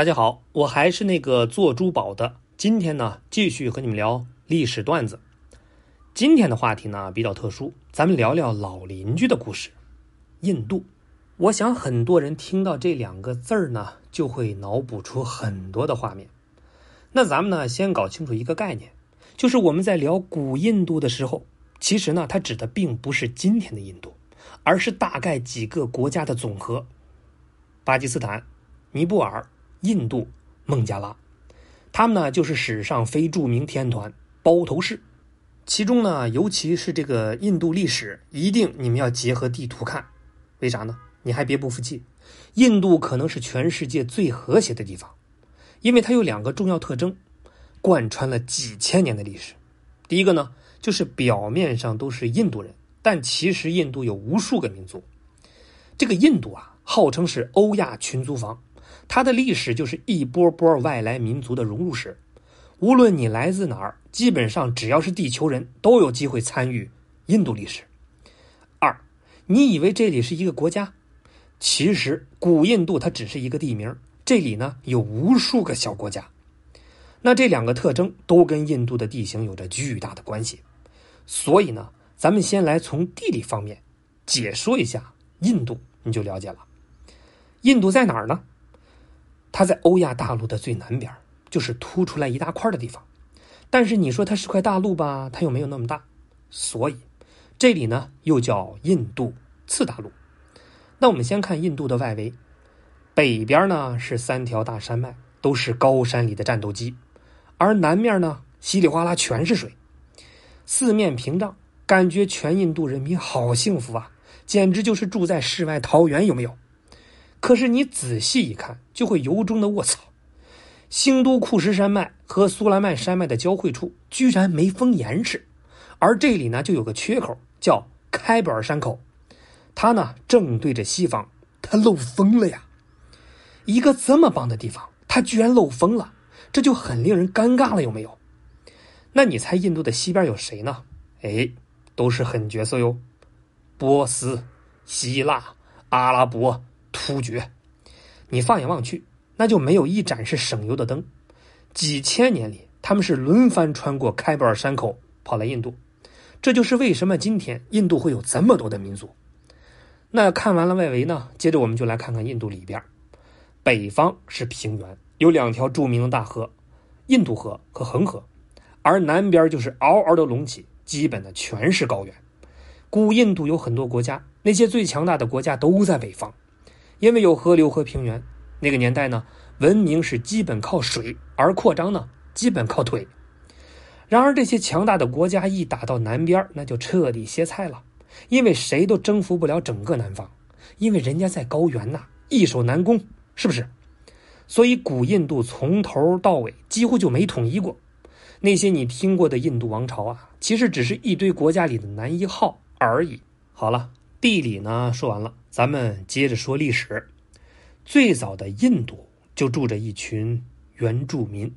大家好，我还是那个做珠宝的。今天呢，继续和你们聊历史段子。今天的话题呢比较特殊，咱们聊聊老邻居的故事——印度。我想很多人听到这两个字儿呢，就会脑补出很多的画面。那咱们呢，先搞清楚一个概念，就是我们在聊古印度的时候，其实呢，它指的并不是今天的印度，而是大概几个国家的总和：巴基斯坦、尼泊尔。印度、孟加拉，他们呢就是史上非著名天团包头市。其中呢，尤其是这个印度历史，一定你们要结合地图看。为啥呢？你还别不服气，印度可能是全世界最和谐的地方，因为它有两个重要特征，贯穿了几千年的历史。第一个呢，就是表面上都是印度人，但其实印度有无数个民族。这个印度啊，号称是欧亚群租房。它的历史就是一波波外来民族的融入史，无论你来自哪儿，基本上只要是地球人都有机会参与印度历史。二，你以为这里是一个国家，其实古印度它只是一个地名，这里呢有无数个小国家。那这两个特征都跟印度的地形有着巨大的关系，所以呢，咱们先来从地理方面解说一下印度，你就了解了。印度在哪儿呢？它在欧亚大陆的最南边，就是凸出来一大块的地方。但是你说它是块大陆吧，它又没有那么大，所以这里呢又叫印度次大陆。那我们先看印度的外围，北边呢是三条大山脉，都是高山里的战斗机，而南面呢稀里哗啦全是水，四面屏障，感觉全印度人民好幸福啊，简直就是住在世外桃源，有没有？可是你仔细一看，就会由衷的卧槽！兴都库什山脉和苏莱曼山脉的交汇处居然没封严实，而这里呢就有个缺口，叫开伯尔山口，它呢正对着西方，它漏风了呀！一个这么棒的地方，它居然漏风了，这就很令人尴尬了，有没有？那你猜印度的西边有谁呢？哎，都是狠角色哟，波斯、希腊、阿拉伯。突厥，你放眼望去，那就没有一盏是省油的灯。几千年里，他们是轮番穿过开伯尔山口跑来印度，这就是为什么今天印度会有这么多的民族。那看完了外围呢，接着我们就来看看印度里边。北方是平原，有两条著名的大河，印度河和恒河，而南边就是嗷嗷的隆起，基本的全是高原。古印度有很多国家，那些最强大的国家都在北方。因为有河流和平原，那个年代呢，文明是基本靠水，而扩张呢，基本靠腿。然而，这些强大的国家一打到南边，那就彻底歇菜了，因为谁都征服不了整个南方，因为人家在高原呐，易守难攻，是不是？所以，古印度从头到尾几乎就没统一过。那些你听过的印度王朝啊，其实只是一堆国家里的男一号而已。好了。地理呢说完了，咱们接着说历史。最早的印度就住着一群原住民，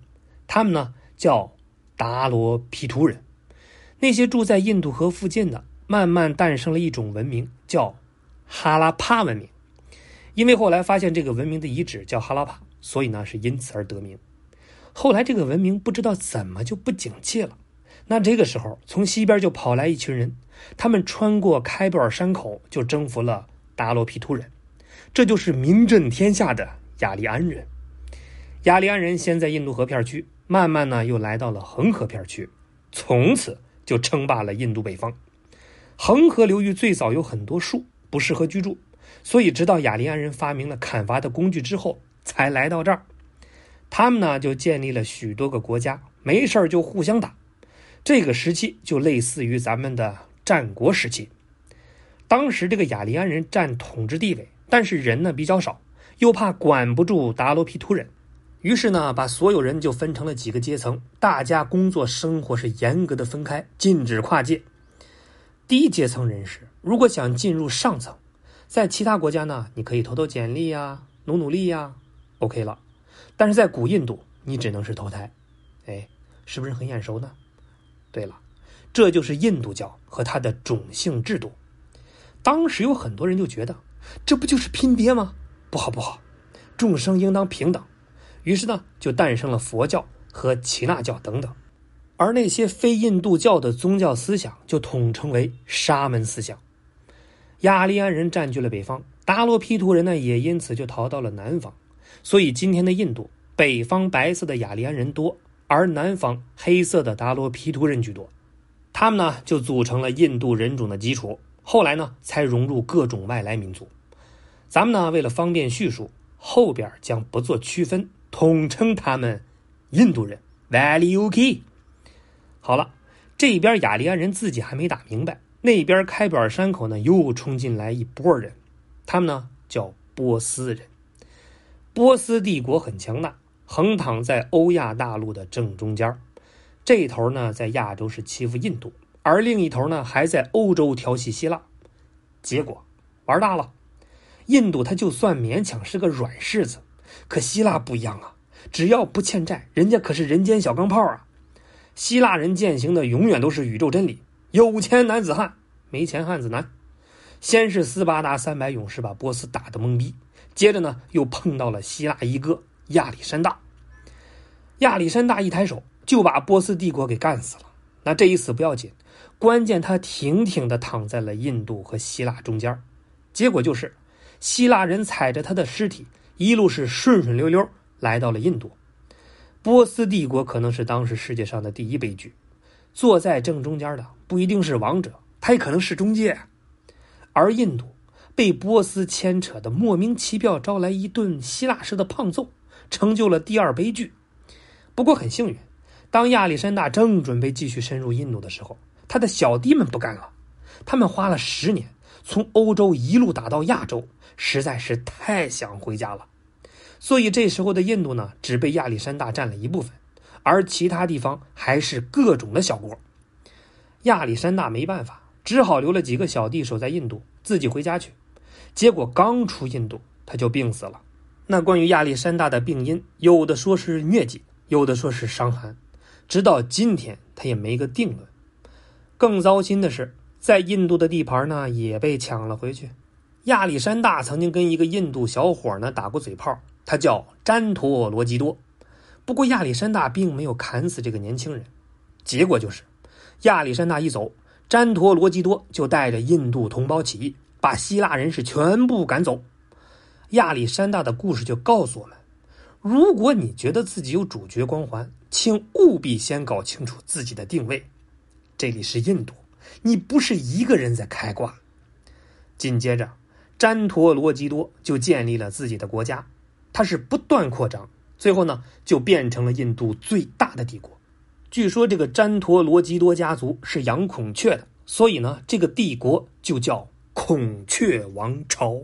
他们呢叫达罗毗荼人。那些住在印度河附近的，慢慢诞生了一种文明，叫哈拉帕文明。因为后来发现这个文明的遗址叫哈拉帕，所以呢是因此而得名。后来这个文明不知道怎么就不景气了。那这个时候，从西边就跑来一群人，他们穿过开布尔山口，就征服了达罗皮突人，这就是名震天下的雅利安人。雅利安人先在印度河片区，慢慢呢又来到了恒河片区，从此就称霸了印度北方。恒河流域最早有很多树，不适合居住，所以直到雅利安人发明了砍伐的工具之后，才来到这儿。他们呢就建立了许多个国家，没事就互相打。这个时期就类似于咱们的战国时期，当时这个雅利安人占统治地位，但是人呢比较少，又怕管不住达罗毗荼人，于是呢把所有人就分成了几个阶层，大家工作生活是严格的分开，禁止跨界。低阶层人士如果想进入上层，在其他国家呢，你可以投投简历呀，努努力呀，OK 了。但是在古印度，你只能是投胎，哎，是不是很眼熟呢？对了，这就是印度教和它的种姓制度。当时有很多人就觉得，这不就是拼爹吗？不好不好，众生应当平等。于是呢，就诞生了佛教和耆那教等等。而那些非印度教的宗教思想就统称为沙门思想。雅利安人占据了北方，达罗毗荼人呢也因此就逃到了南方。所以今天的印度，北方白色的雅利安人多，而南方黑色的达罗毗荼人居多。他们呢就组成了印度人种的基础，后来呢才融入各种外来民族。咱们呢为了方便叙述，后边将不做区分，统称他们印度人。Valley OK。好了，这边雅利安人自己还没打明白，那边开板山口呢又冲进来一波人，他们呢叫波斯人。波斯帝国很强大，横躺在欧亚大陆的正中间这头呢在亚洲是欺负印度，而另一头呢还在欧洲调戏希腊。结果玩大了，印度他就算勉强是个软柿子，可希腊不一样啊，只要不欠债，人家可是人间小钢炮啊。希腊人践行的永远都是宇宙真理：有钱男子汉，没钱汉子难。先是斯巴达三百勇士把波斯打得懵逼，接着呢又碰到了希腊一哥亚历山大。亚历山大一抬手就把波斯帝国给干死了。那这一死不要紧，关键他挺挺的躺在了印度和希腊中间，结果就是希腊人踩着他的尸体一路是顺顺溜溜来到了印度。波斯帝国可能是当时世界上的第一悲剧，坐在正中间的不一定是王者，他也可能是中介。而印度被波斯牵扯的莫名其妙，招来一顿希腊式的胖揍，成就了第二悲剧。不过很幸运，当亚历山大正准备继续深入印度的时候，他的小弟们不干了，他们花了十年从欧洲一路打到亚洲，实在是太想回家了。所以这时候的印度呢，只被亚历山大占了一部分，而其他地方还是各种的小国。亚历山大没办法，只好留了几个小弟守在印度，自己回家去。结果刚出印度，他就病死了。那关于亚历山大的病因，有的说是疟疾，有的说是伤寒，直到今天他也没个定论。更糟心的是，在印度的地盘呢，也被抢了回去。亚历山大曾经跟一个印度小伙呢打过嘴炮。他叫詹陀罗基多，不过亚历山大并没有砍死这个年轻人，结果就是亚历山大一走，詹陀罗基多就带着印度同胞起义，把希腊人是全部赶走。亚历山大的故事就告诉我们：如果你觉得自己有主角光环，请务必先搞清楚自己的定位。这里是印度，你不是一个人在开挂。紧接着，詹陀罗基多就建立了自己的国家。他是不断扩张，最后呢，就变成了印度最大的帝国。据说这个詹陀罗基多家族是养孔雀的，所以呢，这个帝国就叫孔雀王朝。